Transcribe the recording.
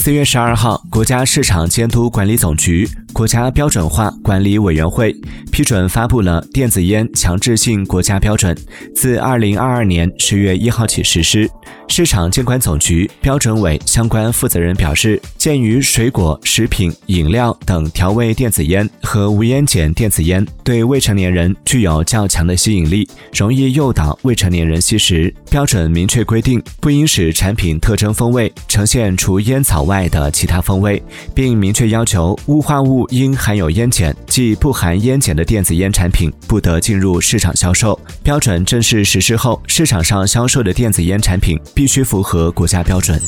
四月十二号，国家市场监督管理总局、国家标准化管理委员会批准发布了电子烟强制性国家标准，自二零二二年十月一号起实施。市场监管总局标准委相关负责人表示，鉴于水果、食品、饮料等调味电子烟和无烟碱电子烟对未成年人具有较强的吸引力，容易诱导未成年人吸食，标准明确规定，不应使产品特征风味呈现除烟草外的其他风味，并明确要求雾化物应含有烟碱，即不含烟碱的电子烟产品不得进入市场销售。标准正式实施后，市场上销售的电子烟产品。必须符合国家标准。